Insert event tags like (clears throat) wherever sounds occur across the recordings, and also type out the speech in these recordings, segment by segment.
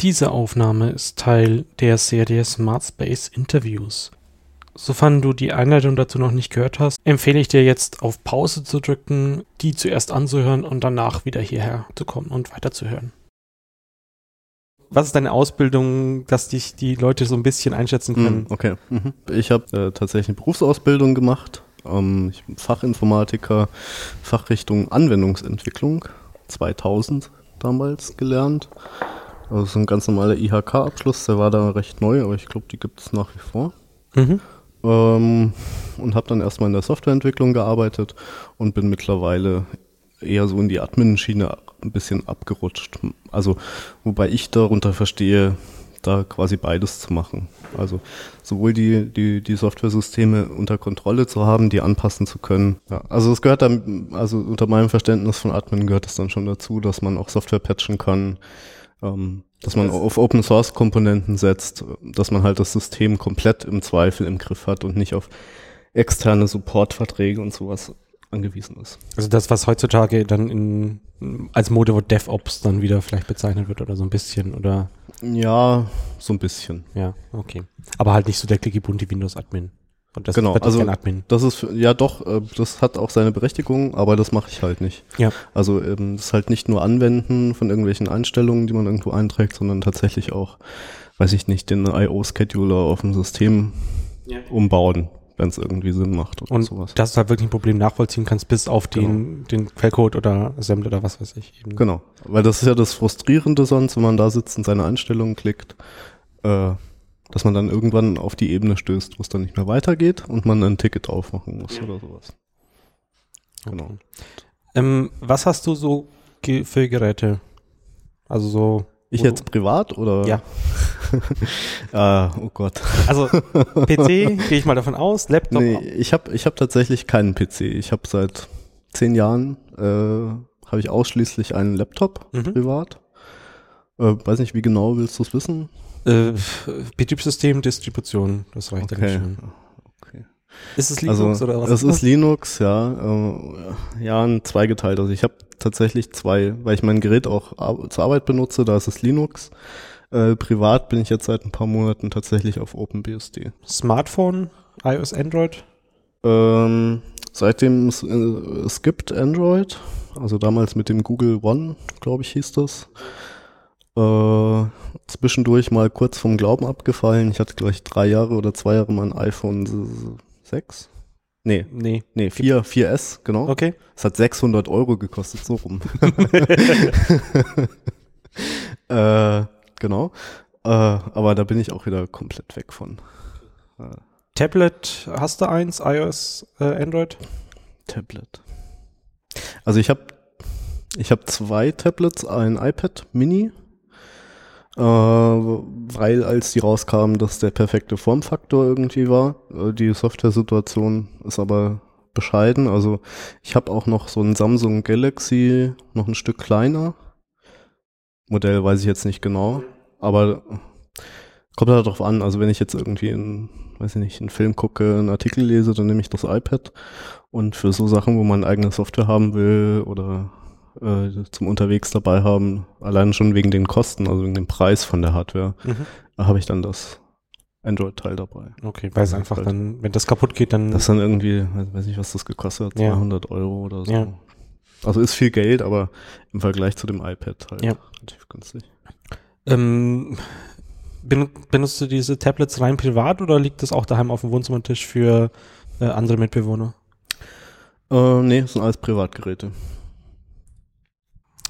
Diese Aufnahme ist Teil der Serie Smart Space Interviews. Sofern du die Einleitung dazu noch nicht gehört hast, empfehle ich dir jetzt auf Pause zu drücken, die zuerst anzuhören und danach wieder hierher zu kommen und weiterzuhören. Was ist deine Ausbildung, dass dich die Leute so ein bisschen einschätzen können? Mm, okay. Mhm. Ich habe äh, tatsächlich eine Berufsausbildung gemacht. Ähm, ich bin Fachinformatiker, Fachrichtung Anwendungsentwicklung, 2000 damals gelernt. Also so ein ganz normaler IHK-Abschluss, der war da recht neu, aber ich glaube, die gibt es nach wie vor. Mhm. Ähm, und habe dann erstmal in der Softwareentwicklung gearbeitet und bin mittlerweile eher so in die Admin-Schiene ein bisschen abgerutscht. Also, wobei ich darunter verstehe, da quasi beides zu machen. Also sowohl die, die, die Software-Systeme unter Kontrolle zu haben, die anpassen zu können. Ja, also es gehört dann, also unter meinem Verständnis von Admin gehört es dann schon dazu, dass man auch Software patchen kann, ähm, dass man auf Open Source Komponenten setzt, dass man halt das System komplett im Zweifel im Griff hat und nicht auf externe Supportverträge und sowas angewiesen ist. Also das, was heutzutage dann in, als Modewort DevOps dann wieder vielleicht bezeichnet wird oder so ein bisschen, oder? Ja, so ein bisschen. Ja, okay. Aber halt nicht so der clicky bunti Windows Admin. Und das genau, also Admin. das ist ja doch, äh, das hat auch seine Berechtigung, aber das mache ich halt nicht. Ja. Also ähm, das ist halt nicht nur Anwenden von irgendwelchen Einstellungen, die man irgendwo einträgt, sondern tatsächlich auch, weiß ich nicht, den IO-Scheduler auf dem System ja. umbauen wenn es irgendwie Sinn macht oder und sowas. Dass du halt wirklich ein Problem nachvollziehen kannst, bis auf den, genau. den Quellcode oder Assembler oder was weiß ich. Eben. Genau, weil das ist ja das Frustrierende sonst, wenn man da sitzt und seine Einstellungen klickt, äh, dass man dann irgendwann auf die Ebene stößt, wo es dann nicht mehr weitergeht und man ein Ticket aufmachen muss ja. oder sowas. Genau. Okay. Ähm, was hast du so ge für Geräte? Also so ich jetzt privat oder? Ja. (laughs) ah, oh Gott. Also PC (laughs) gehe ich mal davon aus, Laptop. Nee, ich habe ich hab tatsächlich keinen PC. Ich habe seit zehn Jahren äh, habe ich ausschließlich einen Laptop mhm. privat. Äh, weiß nicht, wie genau willst du es wissen? Äh, Betriebssystem, Distribution, das reicht okay. dann schon. Ist es Linux also, oder was? Es ist, ist Linux, ja. Äh, ja, ein zweigeteilt. Also ich habe tatsächlich zwei, weil ich mein Gerät auch zur Arbeit benutze, da ist es Linux. Äh, privat bin ich jetzt seit ein paar Monaten tatsächlich auf OpenBSD. Smartphone, iOS, Android? Ähm, seitdem es, äh, es gibt Android, also damals mit dem Google One, glaube ich, hieß das. Äh, zwischendurch mal kurz vom Glauben abgefallen. Ich hatte gleich drei Jahre oder zwei Jahre mein iPhone 6. Nee, nee, nee, 4, 4S, genau. Okay. Es hat 600 Euro gekostet, so rum. (laughs) (laughs) äh, genau. Äh, aber da bin ich auch wieder komplett weg von. Äh. Tablet, hast du eins? iOS, äh, Android? Tablet. Also ich habe ich hab zwei Tablets, ein iPad Mini weil als die rauskamen, dass der perfekte Formfaktor irgendwie war. Äh, die Software-Situation ist aber bescheiden. Also ich habe auch noch so ein Samsung Galaxy, noch ein Stück kleiner. Modell weiß ich jetzt nicht genau, aber kommt halt darauf an. Also wenn ich jetzt irgendwie in, weiß ich nicht, einen Film gucke, einen Artikel lese, dann nehme ich das iPad. Und für so Sachen, wo man eigene Software haben will oder äh, zum unterwegs dabei haben, allein schon wegen den Kosten, also wegen dem Preis von der Hardware, mhm. habe ich dann das Android-Teil dabei. Okay, weil es einfach halt, dann, wenn das kaputt geht, dann. Das ist dann irgendwie, weiß nicht, was das gekostet hat, 200 ja. Euro oder so. Ja. Also ist viel Geld, aber im Vergleich zu dem iPad halt ja. relativ günstig. Ähm, benutzt du diese Tablets rein privat oder liegt das auch daheim auf dem Wohnzimmertisch für äh, andere Mitbewohner? Äh, nee, das sind alles Privatgeräte.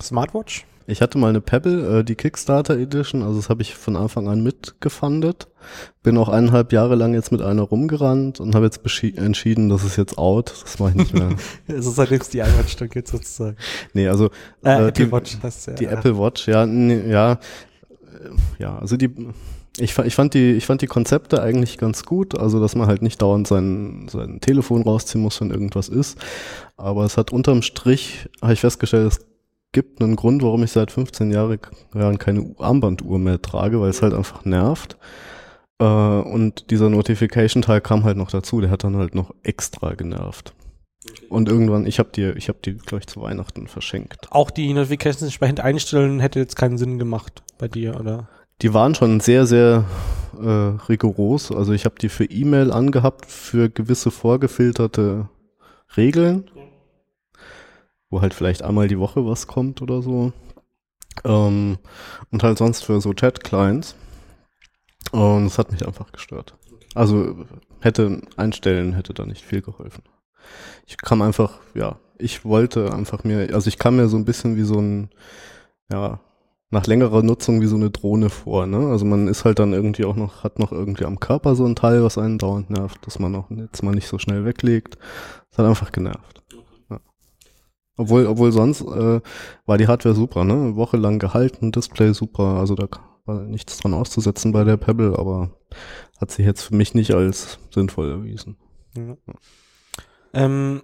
Smartwatch? Ich hatte mal eine Pebble, äh, die Kickstarter Edition, also das habe ich von Anfang an mitgefundet. Bin auch eineinhalb Jahre lang jetzt mit einer rumgerannt und habe jetzt entschieden, das ist jetzt out, das mache ich nicht mehr. (laughs) Es ist halt jetzt die iWatch jetzt sozusagen. Nee, also äh, äh, Apple die, Watch heißt ja. Die ja. Apple Watch, ja, nee, ja, äh, ja, also die ich, ich, fand die, ich fand die Konzepte eigentlich ganz gut, also dass man halt nicht dauernd sein, sein Telefon rausziehen muss, wenn irgendwas ist. Aber es hat unterm Strich, habe ich festgestellt, es gibt einen Grund, warum ich seit 15 Jahren keine Armbanduhr mehr trage, weil es halt einfach nervt. Äh, und dieser Notification-Teil kam halt noch dazu, der hat dann halt noch extra genervt. Und irgendwann, ich habe die, ich habe die, glaube ich, zu Weihnachten verschenkt. Auch die Notifications entsprechend einstellen hätte jetzt keinen Sinn gemacht bei dir, oder? die waren schon sehr, sehr äh, rigoros. Also ich habe die für E-Mail angehabt für gewisse vorgefilterte Regeln, wo halt vielleicht einmal die Woche was kommt oder so. Ähm, und halt sonst für so Chat-Clients. Und es hat mich einfach gestört. Also hätte einstellen, hätte da nicht viel geholfen. Ich kam einfach, ja, ich wollte einfach mir, also ich kam mir so ein bisschen wie so ein, ja, nach längerer Nutzung wie so eine Drohne vor, ne? Also man ist halt dann irgendwie auch noch, hat noch irgendwie am Körper so ein Teil, was einen dauernd nervt, dass man auch jetzt mal nicht so schnell weglegt. Das hat einfach genervt. Obwohl, obwohl sonst äh, war die Hardware super, ne? Eine Woche lang gehalten, Display super, also da war nichts dran auszusetzen bei der Pebble, aber hat sich jetzt für mich nicht als sinnvoll erwiesen. Ja. Ähm,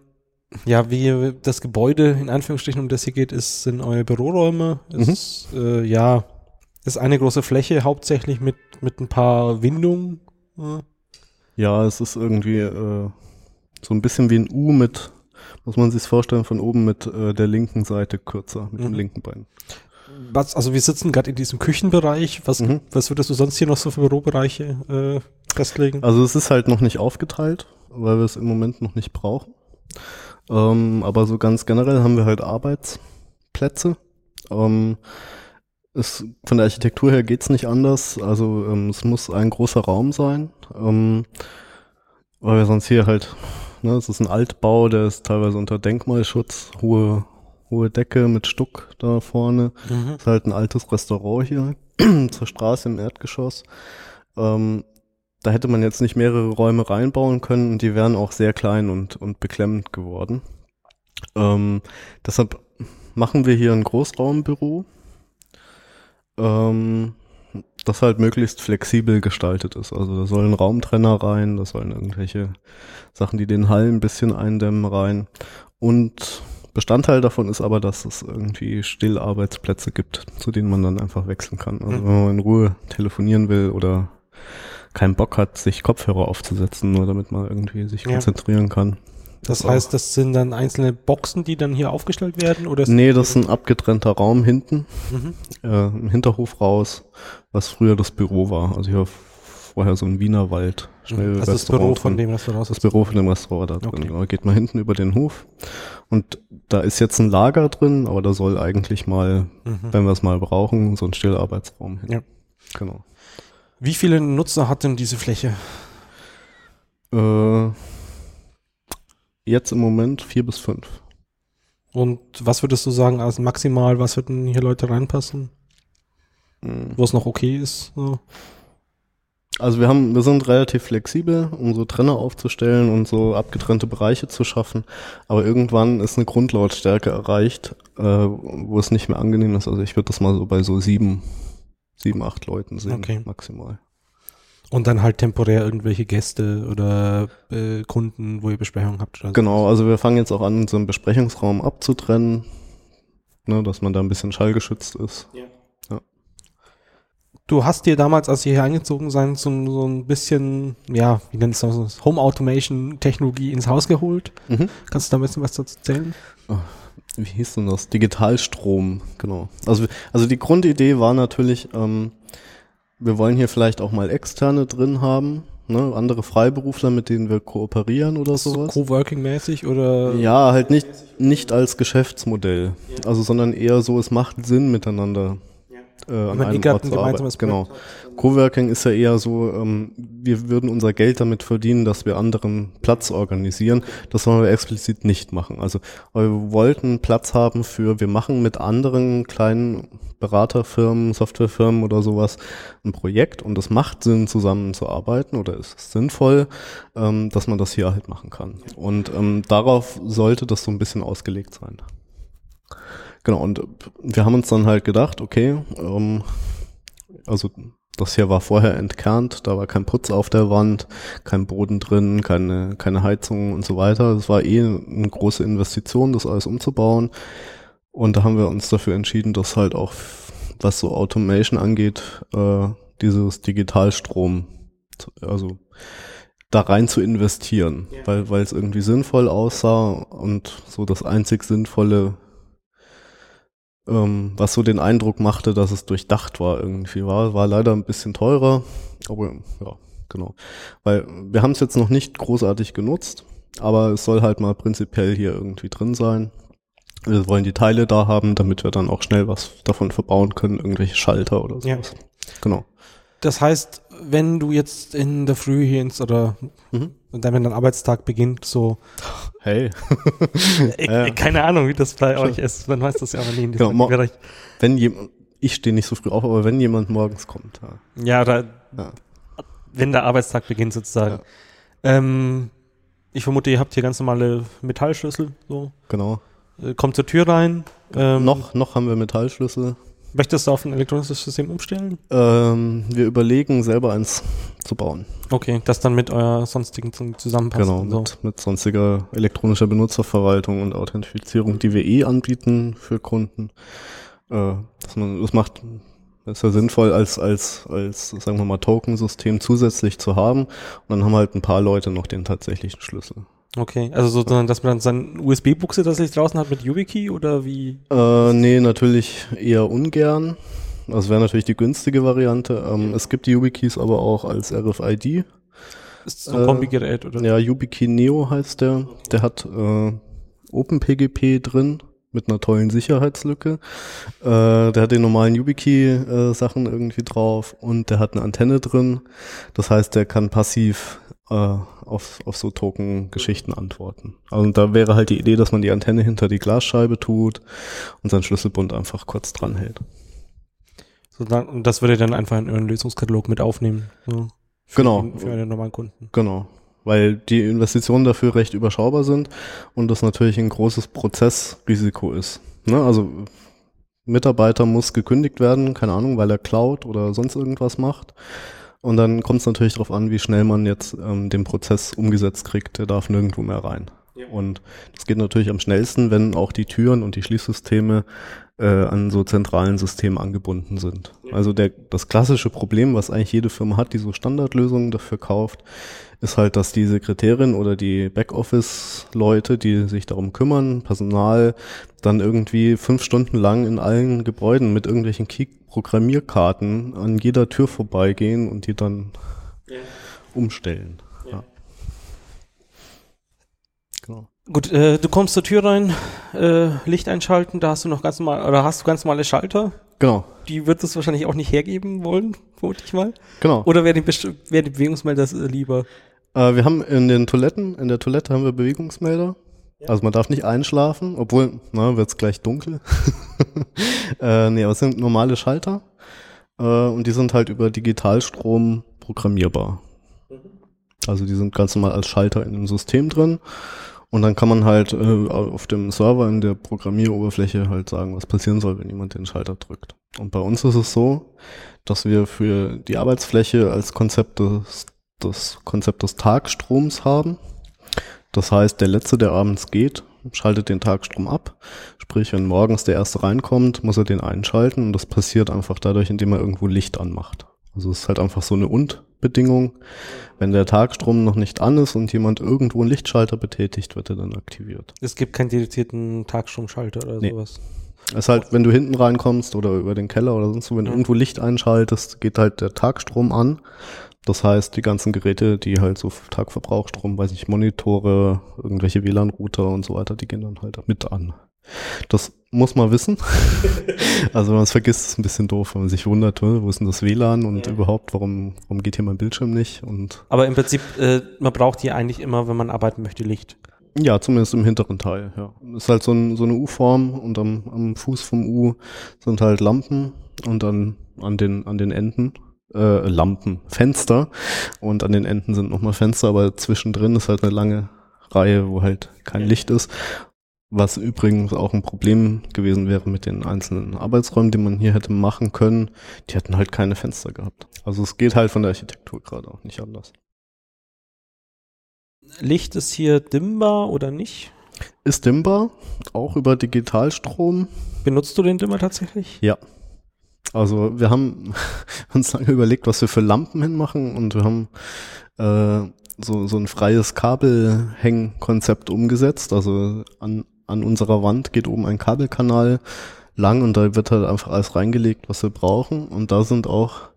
ja, wie das Gebäude in Anführungsstrichen, um das hier geht, ist, sind eure Büroräume. Mhm. Ist, äh, ja, ist eine große Fläche, hauptsächlich mit, mit ein paar Windungen. Ja. Ja, es ist irgendwie äh, so ein bisschen wie ein U mit, muss man sich vorstellen, von oben mit äh, der linken Seite kürzer, mit dem Mhm. linken Bein. Was, also wir sitzen gerade in diesem Küchenbereich. Was, Mhm. was würdest du sonst hier noch so für Bürobereiche äh, festlegen? Also es ist halt noch nicht aufgeteilt, weil wir es im Moment noch nicht brauchen. Ähm, aber so ganz generell haben wir halt Arbeitsplätze. Ähm, es, von der Architektur her geht's nicht anders. Also ähm, es muss ein großer Raum sein, ähm, weil wir sonst hier halt, ne, es ist ein Altbau, der ist teilweise unter Denkmalschutz, hohe, hohe Decke mit Stuck da vorne. Mhm. ist halt ein altes Restaurant hier (clears throat) zur Straße im Erdgeschoss. Ähm, da hätte man jetzt nicht mehrere Räume reinbauen können und die wären auch sehr klein und, und beklemmend geworden. Ähm, deshalb machen wir hier ein Großraumbüro, ähm, das halt möglichst flexibel gestaltet ist. Also da sollen Raumtrenner rein, da sollen irgendwelche Sachen, die den Hall ein bisschen eindämmen rein. Und Bestandteil davon ist aber, dass es irgendwie Stillarbeitsplätze gibt, zu denen man dann einfach wechseln kann. Also Mhm. wenn man in Ruhe telefonieren will oder keinen Bock hat, sich Kopfhörer aufzusetzen, nur damit man irgendwie sich Ja. konzentrieren kann. Das auch. heißt, das sind dann einzelne Boxen, die dann hier aufgestellt werden? Oder Nee, das ist ein abgetrennter Raum hinten, Mhm. äh, im Hinterhof raus, was früher das Büro war. Also hier vorher so ein Wienerwald. Schnell Also das Büro von dem Restaurant. Das Büro von dem Restaurant da drin. Okay. Genau. Geht mal hinten über den Hof. Und da ist jetzt ein Lager drin, aber da soll eigentlich mal, Mhm. wenn wir es mal brauchen, so ein Stillarbeitsraum hin. Ja. Genau. Wie viele Nutzer hat denn diese Fläche? Äh, jetzt im Moment vier bis fünf. Und was würdest du sagen als maximal, was würden hier Leute reinpassen, Mhm. wo es noch okay ist? So. Also wir haben, wir sind relativ flexibel, um so Trenner aufzustellen und so abgetrennte Bereiche zu schaffen. Aber irgendwann ist eine Grundlautstärke erreicht, äh, wo es nicht mehr angenehm ist. Also ich würde das mal so bei so sieben, sieben, acht Leuten sehen, Okay. maximal. Und dann halt temporär irgendwelche Gäste oder äh, Kunden, wo ihr Besprechungen habt. Oder so. Genau, also wir fangen jetzt auch an, unseren Besprechungsraum abzutrennen, ne, dass man da ein bisschen schallgeschützt ist. Du hast dir damals, als ihr hier eingezogen seid, so, ein- so ein bisschen, ja, wie nennt es das, Home Automation Technologie ins Haus geholt. Mhm. Kannst du da ein bisschen was dazu erzählen? Wie hieß denn das? Digitalstrom, genau. Also, also die Grundidee war natürlich, ähm, wir wollen hier vielleicht auch mal Externe drin haben, ne, andere Freiberufler, mit denen wir kooperieren oder So sowas. Coworking-mäßig oder? Ja, halt nicht, nicht als Geschäftsmodell, also sondern eher so, es macht Sinn miteinander. Äh, an einem Ort ein zu arbeiten. Genau. Coworking ist ja eher so, ähm, wir würden unser Geld damit verdienen, dass wir anderen Platz organisieren. Das wollen wir explizit nicht machen. Also wir wollten Platz haben für, wir machen mit anderen kleinen Beraterfirmen, Softwarefirmen oder sowas ein Projekt und es macht Sinn, zusammenzuarbeiten oder es ist sinnvoll, ähm, dass man das hier halt machen kann. Und ähm, darauf sollte das so ein bisschen ausgelegt sein. Genau, und wir haben uns dann halt gedacht, okay, ähm, also das hier war vorher entkernt, da war kein Putz auf der Wand, kein Boden drin, keine, keine Heizung und so weiter. Das war eh eine große Investition, das alles umzubauen. Und da haben wir uns dafür entschieden, dass halt auch, was so Automation angeht, äh, dieses Digitalstrom, also da rein zu investieren, Ja. weil weil es irgendwie sinnvoll aussah und so das einzig sinnvolle ähm, was so den Eindruck machte, dass es durchdacht war irgendwie. War, war leider ein bisschen teurer, aber ja, genau. Weil wir haben es jetzt noch nicht großartig genutzt, aber es soll halt mal prinzipiell hier irgendwie drin sein. Wir wollen die Teile da haben, damit wir dann auch schnell was davon verbauen können, irgendwelche Schalter oder sowas. Ja. Genau. Das heißt, wenn du jetzt in der Früh hier ins oder Mhm. dann, wenn dein Arbeitstag beginnt, so, Hey, (laughs) ich, Ja. keine Ahnung, wie das bei euch ist, man weiß das ja aber nie in Genau, Bereich. wenn jemand, ich stehe nicht so früh auf, aber wenn jemand morgens kommt, ja. Ja, oder Ja. wenn der Arbeitstag beginnt sozusagen. Ähm, ich vermute, ihr habt hier ganz normale Metallschlüssel, so. Genau. Äh, Kommt zur Tür rein. Ähm, noch, noch haben wir Metallschlüssel. Möchtest du auf ein elektronisches System umstellen? Ähm, wir überlegen, selber eins zu bauen. Okay, das dann mit eurer sonstigen zusammenpasst. Genau, so. mit, mit sonstiger elektronischer Benutzerverwaltung und Authentifizierung, die wir eh anbieten für Kunden. Äh, dass man, das macht, ist ja sinnvoll, als, als, als, sagen wir mal, Token-System zusätzlich zu haben. Und dann haben halt ein paar Leute noch den tatsächlichen Schlüssel. Okay, also sozusagen, dass man dann seine USB-Buchse tatsächlich draußen hat mit YubiKey oder wie? Äh, nee, natürlich eher ungern. Das wäre natürlich die günstige Variante. Ähm, es gibt die YubiKeys aber auch als RFID. Ist das so ein Äh, Kombigerät oder? Ja, YubiKey Neo heißt der. Der hat äh, OpenPGP drin mit einer tollen Sicherheitslücke. Äh, der hat den normalen YubiKey-Sachen irgendwie drauf und der hat eine Antenne drin. Das heißt, der kann passiv äh, auf, auf so Token-Geschichten antworten. Also da wäre halt die Idee, dass man die Antenne hinter die Glasscheibe tut und seinen Schlüsselbund einfach kurz dran hält. So, dann, und das würde dann einfach in euren Lösungskatalog mit aufnehmen. So, für Genau. Den, für einen normalen Kunden. Genau. Weil die Investitionen dafür recht überschaubar sind und das natürlich ein großes Prozessrisiko ist. Ne? Also Mitarbeiter muss gekündigt werden, keine Ahnung, weil er klaut oder sonst irgendwas macht. Und dann kommt es natürlich darauf an, wie schnell man jetzt ähm, den Prozess umgesetzt kriegt. Der darf nirgendwo mehr rein. Ja. Und das geht natürlich am schnellsten, wenn auch die Türen und die Schließsysteme äh, an so zentralen Systemen angebunden sind. Also der, das klassische Problem, was eigentlich jede Firma hat, die so Standardlösungen dafür kauft, ist halt, dass die Sekretärin oder die Backoffice-Leute, die sich darum kümmern, Personal, dann irgendwie fünf Stunden lang in allen Gebäuden mit irgendwelchen Key-Programmierkarten an jeder Tür vorbeigehen und die dann umstellen. Ja. Genau. Gut, äh, du kommst zur Tür rein, äh, Licht einschalten, da hast du noch ganz normal, oder hast du ganz normale Schalter? Genau. Die wird es wahrscheinlich auch nicht hergeben wollen, vermute ich mal. Genau. Oder wäre die, wäre die Bewegungsmelder äh, lieber? Äh, wir haben in den Toiletten, in der Toilette haben wir Bewegungsmelder. Also man darf nicht einschlafen, obwohl, na, wird's gleich dunkel. (laughs) äh, nee, aber es sind normale Schalter. Äh, und die sind halt über Digitalstrom programmierbar. Also die sind ganz normal als Schalter in dem System drin. Und dann kann man halt äh, auf dem Server in der Programmieroberfläche halt sagen, was passieren soll, wenn jemand den Schalter drückt. Und bei uns ist es so, dass wir für die Arbeitsfläche als Konzept des, das Konzept des Tagstroms haben. Das heißt, der Letzte, der abends geht, schaltet den Tagstrom ab. Sprich, wenn morgens der Erste reinkommt, muss er den einschalten. Und das passiert einfach dadurch, indem er irgendwo Licht anmacht. Also es ist halt einfach so eine Und-Bedingung. Wenn der Tagstrom noch nicht an ist und jemand irgendwo einen Lichtschalter betätigt, wird er dann aktiviert. Es gibt keinen dedizierten Tagstromschalter oder Nee. sowas. Es ist halt, wenn du hinten reinkommst oder über den Keller oder sonst wo, wenn du irgendwo Licht einschaltest, geht halt der Tagstrom an. Das heißt, die ganzen Geräte, die halt so Tagverbrauchstrom, weiß ich, Monitore, irgendwelche WLAN-Router und so weiter, die gehen dann halt mit an. Das muss man wissen. (laughs) also wenn man es vergisst, ist es ein bisschen doof, wenn man sich wundert, "Hä, wo ist denn das WLAN und Ja. überhaupt, warum, warum geht hier mein Bildschirm nicht? Und Aber im Prinzip, äh, man braucht hier eigentlich immer, wenn man arbeiten möchte, Licht. Ja, zumindest im hinteren Teil, ja. Ist halt so, ein, so eine U-Form und am, am Fuß vom U sind halt Lampen und dann an den, an den Enden äh, Lampen, Fenster und an den Enden sind nochmal Fenster, aber zwischendrin ist halt eine lange Reihe, wo halt kein Ja. Licht ist. Was übrigens auch ein Problem gewesen wäre mit den einzelnen Arbeitsräumen, die man hier hätte machen können. Die hätten halt keine Fenster gehabt. Also es geht halt von der Architektur gerade auch nicht anders. Licht ist hier dimmbar oder nicht? Ist dimmbar, auch über Digitalstrom. Benutzt du den Dimmer tatsächlich? Ja. Also wir haben (laughs) uns lange überlegt, was wir für Lampen hinmachen und wir haben äh, so, so ein freies Kabelhängkonzept umgesetzt. Also an, an unserer Wand geht oben ein Kabelkanal lang und da wird halt einfach alles reingelegt, was wir brauchen. Und da sind auch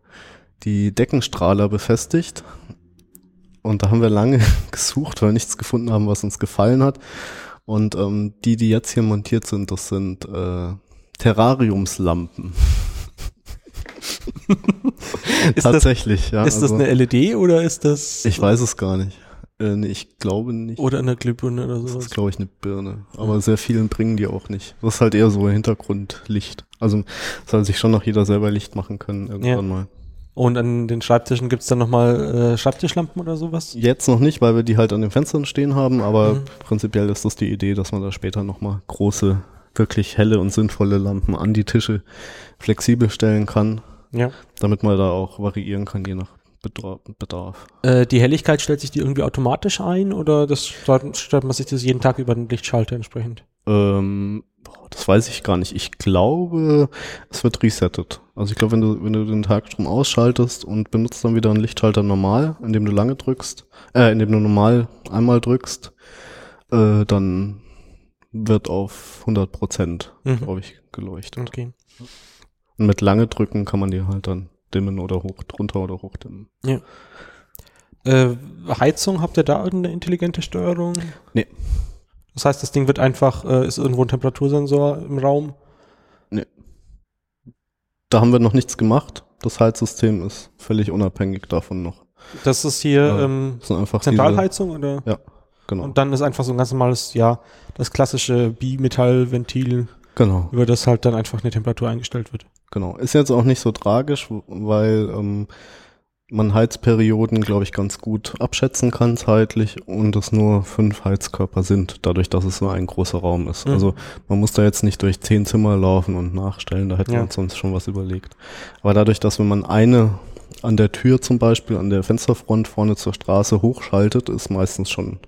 die Deckenstrahler befestigt. Und da haben wir lange (laughs) gesucht, weil wir nichts gefunden haben, was uns gefallen hat. Und ähm, die, die jetzt hier montiert sind, das sind äh, Terrariumslampen. (laughs) Ist Tatsächlich, ja. Ist das also- eine LED oder ist das Ich weiß es gar nicht. Äh, nee, ich glaube nicht. oder eine Glühbirne oder Das sowas? ist, glaube ich, eine Birne. Aber sehr vielen bringen die auch nicht. Das ist halt eher so Hintergrundlicht. Also soll sich schon noch jeder selber Licht machen können irgendwann Ja. mal. Und an den Schreibtischen gibt's dann nochmal äh, Schreibtischlampen oder sowas? Jetzt noch nicht, weil wir die halt an den Fenstern stehen haben, aber Mhm. prinzipiell ist das die Idee, dass man da später nochmal große, wirklich helle und sinnvolle Lampen an die Tische flexibel stellen kann, Ja. damit man da auch variieren kann, je nach Bedarf. Äh, die Helligkeit stellt sich die irgendwie automatisch ein oder das stellt, man sich das jeden Tag über den Lichtschalter entsprechend? Ähm, das weiß ich gar nicht. Ich glaube, es wird resettet. Also ich glaube, wenn du, wenn du den Tagstrom ausschaltest und benutzt dann wieder einen Lichtschalter normal, indem du lange drückst, äh, indem du normal einmal drückst, äh, dann wird auf 100 Prozent, Mhm. glaube ich, geleuchtet. Okay. Und mit lange drücken kann man die halt dann dimmen oder hoch, drunter oder hochdimmen. Äh, Heizung, habt ihr da irgendeine intelligente Steuerung? Nee. Das heißt, das Ding wird einfach, äh, ist irgendwo ein Temperatursensor im Raum? Da haben wir noch nichts gemacht. Das Heizsystem ist völlig unabhängig davon noch. Das ist hier Ja. ähm, einfach diese, Zentralheizung oder? genau. Und dann ist einfach so ein ganz normales, ja, das klassische Bimetallventil, genau. über das halt dann einfach eine Temperatur eingestellt wird. Genau. Ist jetzt auch nicht so tragisch, weil ähm, man Heizperioden, glaube ich, ganz gut abschätzen kann zeitlich und es nur fünf Heizkörper sind, dadurch, dass es so ein großer Raum ist. Mhm. Also man muss da jetzt nicht durch zehn Zimmer laufen und nachstellen, da hätte Ja. man sonst schon was überlegt. Aber dadurch, dass wenn man eine an der Tür zum Beispiel, an der Fensterfront vorne zur Straße hochschaltet, ist meistens schon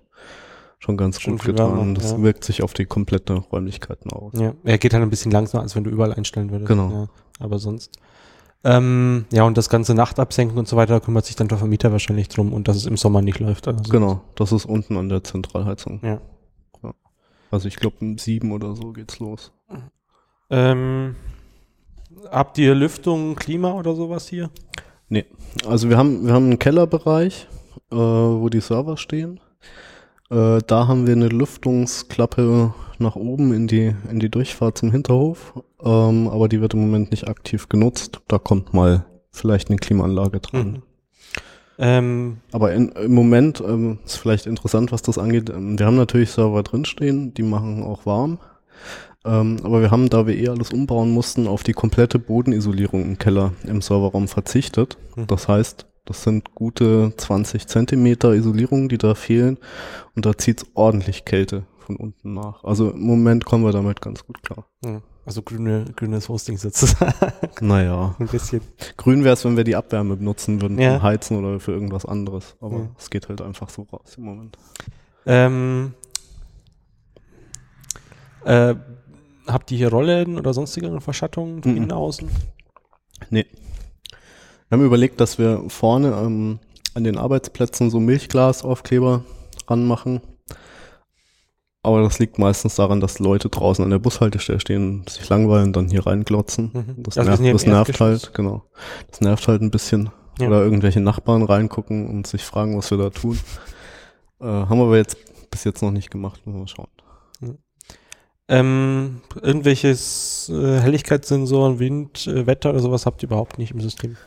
schon ganz Schon gut getan. wärmer, das ja. wirkt sich auf die komplette Räumlichkeiten aus. Ja, er geht halt ein bisschen langsamer, als wenn du überall einstellen würdest. Genau. Ja, aber sonst. Ähm, ja, und das ganze Nachtabsenken und so weiter da kümmert sich dann der Vermieter wahrscheinlich drum und dass es im Sommer nicht läuft. Also Genau, das ist unten an der Zentralheizung. Ja. Also ich glaube um sieben oder so geht's los. Ähm, habt ihr Lüftung, Klima oder sowas hier? Also wir haben, wir haben einen Kellerbereich, äh, wo die Server stehen. Äh, da haben wir eine Lüftungsklappe nach oben in die, in die Durchfahrt zum Hinterhof. Ähm, aber die wird im Moment nicht aktiv genutzt. Da kommt mal vielleicht eine Klimaanlage dran. Mhm. Ähm, Aber in, im Moment ähm, ist vielleicht interessant, was das angeht. Ähm, wir haben natürlich Server drinstehen, die machen auch warm. Ähm, aber wir haben, da wir eh alles umbauen mussten, auf die komplette Bodenisolierung im Keller im Serverraum verzichtet. Mhm. Das heißt, das sind gute 20 Zentimeter Isolierung, die da fehlen. Und da zieht's ordentlich Kälte von unten nach. Also im Moment kommen wir damit ganz gut klar. also grüne, grünes Hosting sozusagen. Naja, Ein bisschen. grün wäre es, wenn wir die Abwärme benutzen würden Ja. zum Heizen oder für irgendwas anderes. Aber Ja. es geht halt einfach so raus im Moment. Ähm, äh, habt ihr hier Rollen oder sonstige Verschattungen von Mhm. innen außen? Nee. Wir haben überlegt, dass wir vorne ähm, an den Arbeitsplätzen so Milchglasaufkleber ranmachen. Aber das liegt meistens daran, dass Leute draußen an der Bushaltestelle stehen, sich langweilen, dann hier reinglotzen. Mhm. Das, Also nervt, das nervt halt, genau. Das nervt halt ein bisschen. Ja. Oder irgendwelche Nachbarn reingucken und sich fragen, was wir da tun. Äh, haben wir jetzt bis jetzt noch nicht gemacht, müssen wir mal schauen. Ähm, irgendwelches äh, Helligkeitssensoren, Wind, äh, Wetter oder sowas habt ihr überhaupt nicht im System.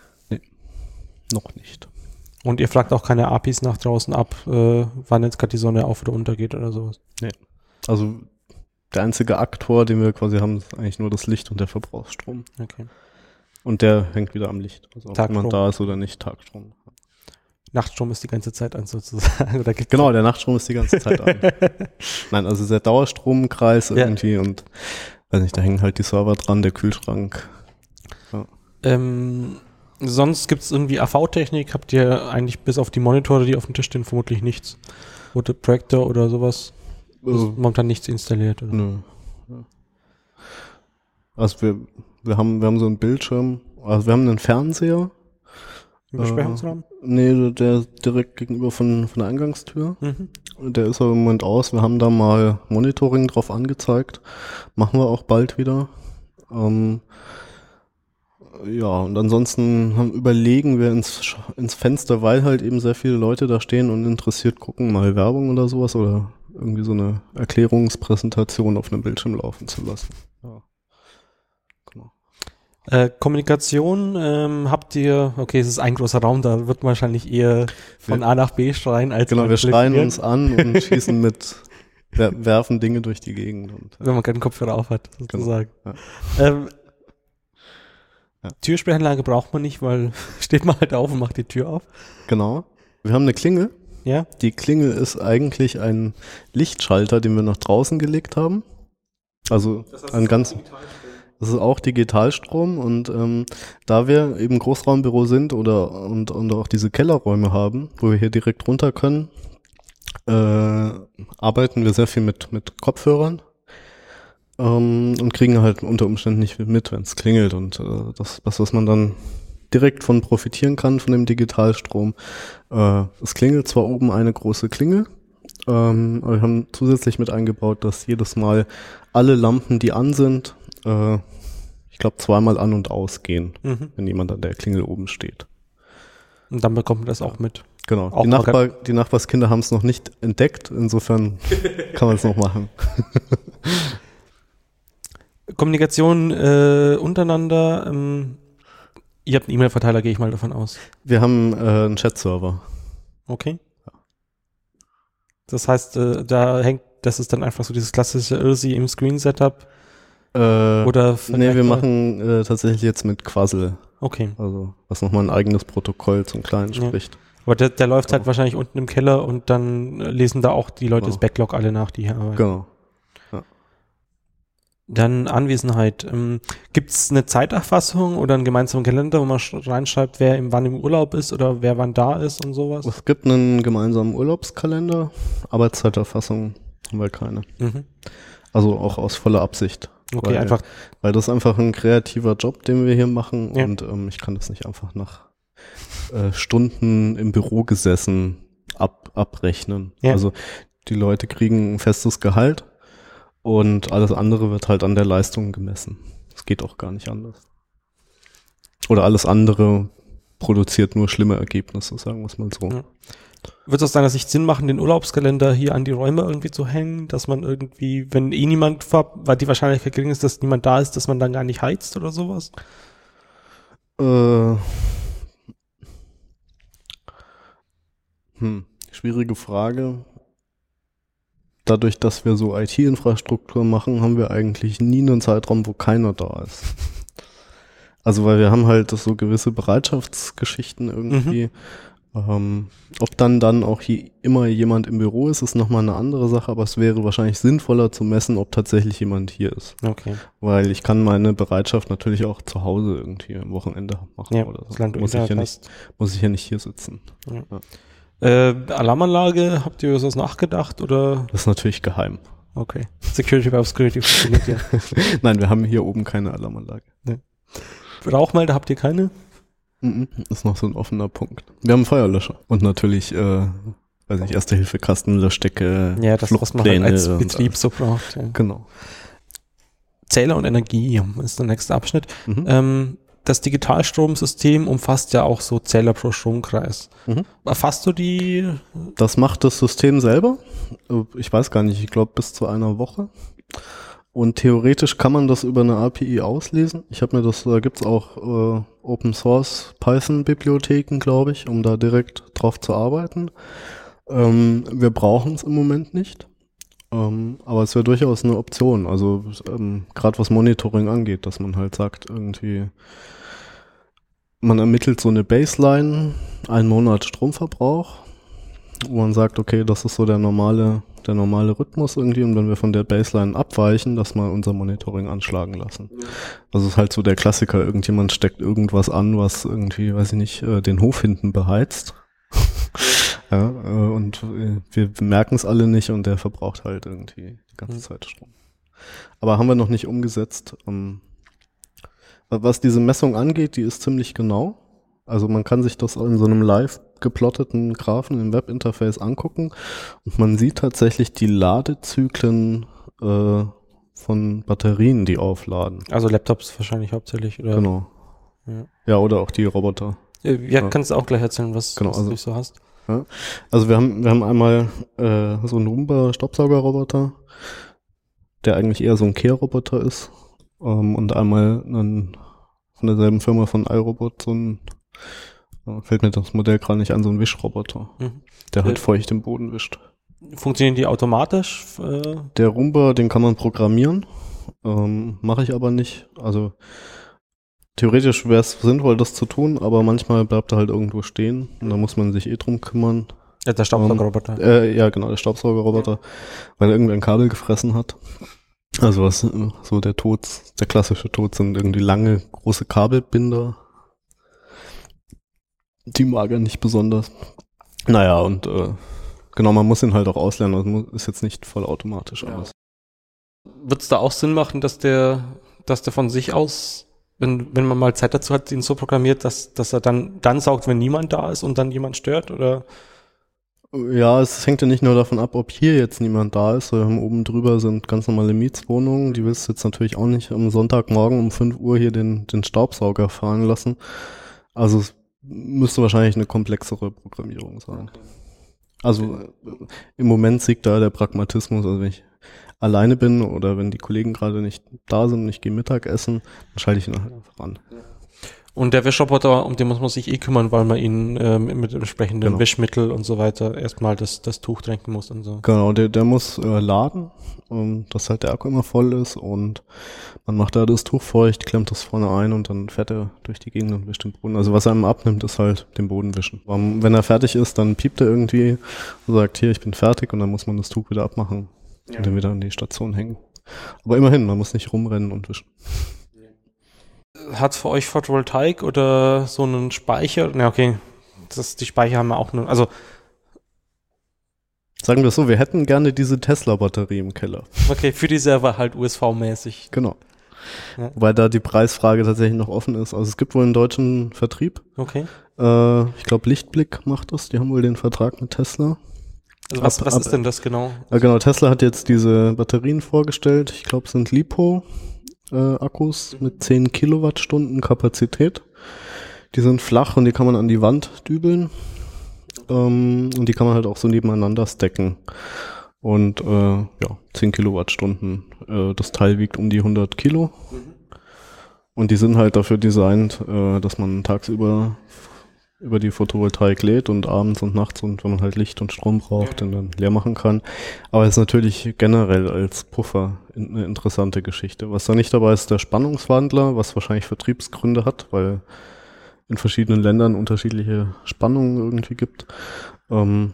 Noch nicht. Und ihr fragt auch keine APIs nach draußen ab, äh, wann jetzt gerade die Sonne auf oder untergeht oder sowas. Also der einzige Aktor, den wir quasi haben, ist eigentlich nur das Licht und der Verbrauchsstrom. Okay. Und der hängt wieder am Licht. Also ob Tagstrom. jemand da ist oder nicht, Tagstrom. Nachtstrom ist die ganze Zeit an sozusagen. (laughs) Genau, der Nachtstrom ist die ganze Zeit an. (laughs) Nein, also der Dauerstromkreis Ja. irgendwie und weiß nicht, da hängen halt die Server dran, der Kühlschrank. Ähm, sonst gibt es irgendwie AV-Technik, habt ihr eigentlich bis auf die Monitore, die auf dem Tisch stehen, vermutlich nichts. Oder Projektor oder sowas. Ist Also, momentan nichts installiert. Oder? nö. Also wir, wir haben, wir haben so einen Bildschirm, also wir haben einen Fernseher. Im Besprechungsraum? Nee, der- direkt gegenüber von, von der Eingangstür. Mhm. Der ist aber im Moment aus. Wir haben da mal Monitoring drauf angezeigt. Machen wir auch bald wieder. Ähm, ja, und ansonsten haben, überlegen wir ins, ins Fenster, weil halt eben sehr viele Leute da stehen und interessiert gucken, mal Werbung oder sowas oder irgendwie so eine Erklärungspräsentation auf einem Bildschirm laufen zu lassen. Ja. Genau. Äh, Kommunikation ähm, habt ihr, okay, es ist ein großer Raum, da wird wahrscheinlich eher von Wir- A nach B schreien, als Genau, wir schreien uns an und schießen mit, wer, werfen Dinge durch die Gegend. Und, wenn man keinen Kopfhörer auf hat, sozusagen. ja. Ähm, Ja. Türsprechanlage braucht man nicht, weil (laughs) steht man halt auf und macht die Tür auf. genau. Wir haben eine Klingel. Ja, Die Klingel ist eigentlich ein Lichtschalter, den wir nach draußen gelegt haben. Also ein ganz, das ist auch Digitalstrom und ähm, da wir eben Großraumbüro sind oder und, und auch diese Kellerräume haben, wo wir hier direkt runter können, äh, arbeiten wir sehr viel mit, mit Kopfhörern ähm, und kriegen halt unter Umständen nicht mit, wenn es klingelt und äh, das, das, was man dann direkt von profitieren kann, von dem Digitalstrom. Äh, es klingelt zwar oben eine große Klingel, ähm, aber wir haben zusätzlich mit eingebaut, dass jedes Mal alle Lampen, die an sind, äh, ich glaube zweimal an und ausgehen, mhm. wenn jemand an der Klingel oben steht. und dann bekommt man das auch mit. Genau. Auch Die, Nachbar, die Nachbarskinder haben es noch nicht entdeckt, insofern (laughs) kann man es noch machen. Kommunikation äh, untereinander, ähm, ihr habt einen E-Mail-Verteiler, gehe ich mal davon aus. Wir haben äh, einen Chat-Server. Okay. Das heißt, äh, da hängt, das ist dann einfach so dieses klassische IRSI im Screen-Setup Äh, oder nee, wir machen äh, tatsächlich jetzt mit Quassel, Okay. also was nochmal ein eigenes Protokoll zum Kleinen Ja. spricht. Aber der, der läuft halt Genau. wahrscheinlich unten im Keller und dann lesen da auch die Leute das Genau. Backlog alle nach, die hier arbeiten. Genau. Dann Anwesenheit. Ähm, Gibt es eine Zeiterfassung oder einen gemeinsamen Kalender, wo man sch- reinschreibt, wer im, wann im Urlaub ist oder wer wann da ist und sowas? Es gibt einen gemeinsamen Urlaubskalender, Arbeitszeiterfassung haben wir keine. Mhm. Also auch aus voller Absicht. Okay, weil, einfach. Weil das ist einfach ein kreativer Job, den wir hier machen Ja. und ähm, ich kann das nicht einfach nach äh, Stunden im Büro gesessen ab, abrechnen. Ja. Also die Leute kriegen ein festes Gehalt und alles andere wird halt an der Leistung gemessen. Das geht auch gar nicht anders. Oder alles andere produziert nur schlimme Ergebnisse, sagen wir es mal so. Ja. Wird es aus deiner Sicht Sinn machen, den Urlaubskalender hier an die Räume irgendwie zu hängen, dass man irgendwie, wenn eh niemand, weil die Wahrscheinlichkeit gering ist, dass niemand da ist, dass man dann gar nicht heizt oder sowas? Äh, hm, schwierige Frage. Dadurch, dass wir so IT-Infrastruktur machen, haben wir eigentlich nie einen Zeitraum, wo keiner da ist. (laughs) Also, weil wir haben halt so gewisse Bereitschaftsgeschichten irgendwie. Ähm, ob dann dann auch hier immer jemand im Büro ist, ist nochmal eine andere Sache, aber es wäre wahrscheinlich sinnvoller zu messen, ob tatsächlich jemand hier ist. Okay. Weil ich kann meine Bereitschaft natürlich auch zu Hause irgendwie am Wochenende machen Ja, oder so. Muss ich, ja nicht, muss ich ja nicht hier sitzen. Äh, Alarmanlage, habt ihr über sowas nachgedacht oder? Das ist natürlich geheim. Okay. Security by Obscurity funktioniert ja. (laughs) Nein, wir haben hier oben keine Alarmanlage. Rauchmelder habt ihr keine? Mhm, Ist noch so ein offener Punkt. Wir haben Feuerlöscher und natürlich, äh, weiß nicht, Erste Hilfe, Kasten, Löschdecke, Ja, das, was man halt als Betrieb so braucht. Ja. Genau. Zähler und Energie ist der nächste Abschnitt. Mhm. Ähm, das Digitalstromsystem umfasst ja auch so Zähler pro Stromkreis. Mhm. Erfasst du die? Das macht das System selber. Ich weiß gar nicht, ich glaube bis zu einer Woche. Und theoretisch kann man das über eine API auslesen. Ich habe mir das, da gibt's auch äh, Open Source Python Bibliotheken, glaube ich, um da direkt drauf zu arbeiten. Ähm, wir brauchen es im Moment nicht. Ähm, aber es wäre durchaus eine Option. Also ähm, gerade was Monitoring angeht, dass man halt sagt, irgendwie, man ermittelt so eine Baseline, einen Monat Stromverbrauch, wo man sagt, okay, das ist so der normale, der normale Rhythmus irgendwie und wenn wir von der Baseline abweichen, dass wir unser Monitoring anschlagen lassen. Das ist halt so der Klassiker, irgendjemand steckt irgendwas an, was irgendwie, weiß ich nicht, äh, den Hof hinten beheizt. (laughs) ja, äh, und äh, wir merken es alle nicht und der verbraucht halt irgendwie die ganze Mhm. Zeit Strom. Aber haben wir noch nicht umgesetzt. Ähm, was diese Messung angeht, die ist ziemlich genau. Also man kann sich das in so einem live geplotteten Graphen im Webinterface angucken und man sieht tatsächlich die Ladezyklen äh, von Batterien, die aufladen. Also Laptops wahrscheinlich hauptsächlich, oder? Genau. Ja. Ja, oder auch die Roboter. Äh, Ja, Ja. kannst du auch gleich erzählen, was, Genau, was also- du so hast. Also wir haben, wir haben einmal äh, so einen Roomba-Staubsaugerroboter, der eigentlich eher so ein Kehrroboter ist. Ähm, und einmal einen, von derselben Firma von iRobot, so ein, äh, fällt mir das Modell gerade nicht an, so ein Wischroboter, Mhm. der halt Äh, feucht im Boden wischt. Funktionieren die automatisch? Äh, Der Roomba, den kann man programmieren, ähm, mache ich aber nicht. Also theoretisch wäre es sinnvoll, das zu tun, aber manchmal bleibt er halt irgendwo stehen und da muss man sich eh drum kümmern. ja, der Staubsaugerroboter. Äh, ja, genau, der Staubsaugerroboter, weil er irgendwie ein Kabel gefressen hat. Also was äh, so der Tod, der klassische Tod sind irgendwie lange, große Kabelbinder. Die mag er nicht besonders. Naja, und äh, genau, man muss ihn halt auch auslernen, also mu- ist jetzt nicht vollautomatisch Ja. alles. Wird es da auch Sinn machen, dass der, dass der von sich aus, wenn, wenn man mal Zeit dazu hat, ihn so programmiert, dass, dass er dann, dann saugt, wenn niemand da ist und dann jemand stört? Oder? Ja, es hängt ja nicht nur davon ab, ob hier jetzt niemand da ist. Wir haben oben drüber sind ganz normale Mietswohnungen. Die willst du jetzt natürlich auch nicht am Sonntagmorgen um 5 Uhr hier den, den Staubsauger fahren lassen. Also es müsste wahrscheinlich eine komplexere Programmierung sein. Also äh, im Moment siegt da der Pragmatismus. Also wenn ich alleine bin oder wenn die Kollegen gerade nicht da sind und ich gehe Mittagessen, dann schalte ich ihn halt einfach an. Und der Wischroboter, um den muss man sich eh kümmern, weil man ihn ähm, mit entsprechenden Genau. Wischmittel und so weiter erstmal das, das Tuch tränken muss und so. Genau, der, der muss äh, laden, ähm, dass halt der Akku immer voll ist und man macht da das Tuch feucht, klemmt das vorne ein und dann fährt er durch die Gegend und wischt den Boden. Also was er einem abnimmt, ist halt den Boden wischen. Wenn er fertig ist, dann piept er irgendwie und sagt, hier, ich bin fertig und dann muss man das Tuch wieder abmachen und dann wieder an die Station hängen. Aber immerhin, man muss nicht rumrennen und wischen. Hat für euch Photovoltaik oder so einen Speicher? Na, okay. Das, die Speicher haben wir auch nur, also, Sagen wir es so, wir hätten gerne diese Tesla-Batterie im Keller. okay, für die Server halt USV-mäßig. Genau. Ja. Wobei da die Preisfrage tatsächlich noch offen ist. Also es gibt wohl einen deutschen Vertrieb. Okay. Äh, ich glaube, Lichtblick macht das. Die haben wohl den Vertrag mit Tesla. Also was, Ab- was ab- ist denn das genau? Ja, genau, Tesla hat jetzt diese Batterien vorgestellt. Ich glaube, es sind Lipo-Akkus mit 10 Kilowattstunden Kapazität. Die sind flach und die kann man an die Wand dübeln. Ähm, und die kann man halt auch so nebeneinander stacken. Und äh, ja, 10 Kilowattstunden. Äh, das Teil wiegt um die 100 Kilo. Und die sind halt dafür designt, äh, dass man tagsüber über die Photovoltaik lädt und abends und nachts und wenn man halt Licht und Strom braucht, den dann leer machen kann. Aber es ist natürlich generell als Puffer in- eine interessante Geschichte. Was da nicht dabei ist, der Spannungswandler, was wahrscheinlich Vertriebsgründe hat, weil in verschiedenen Ländern unterschiedliche Spannungen irgendwie gibt. Ähm,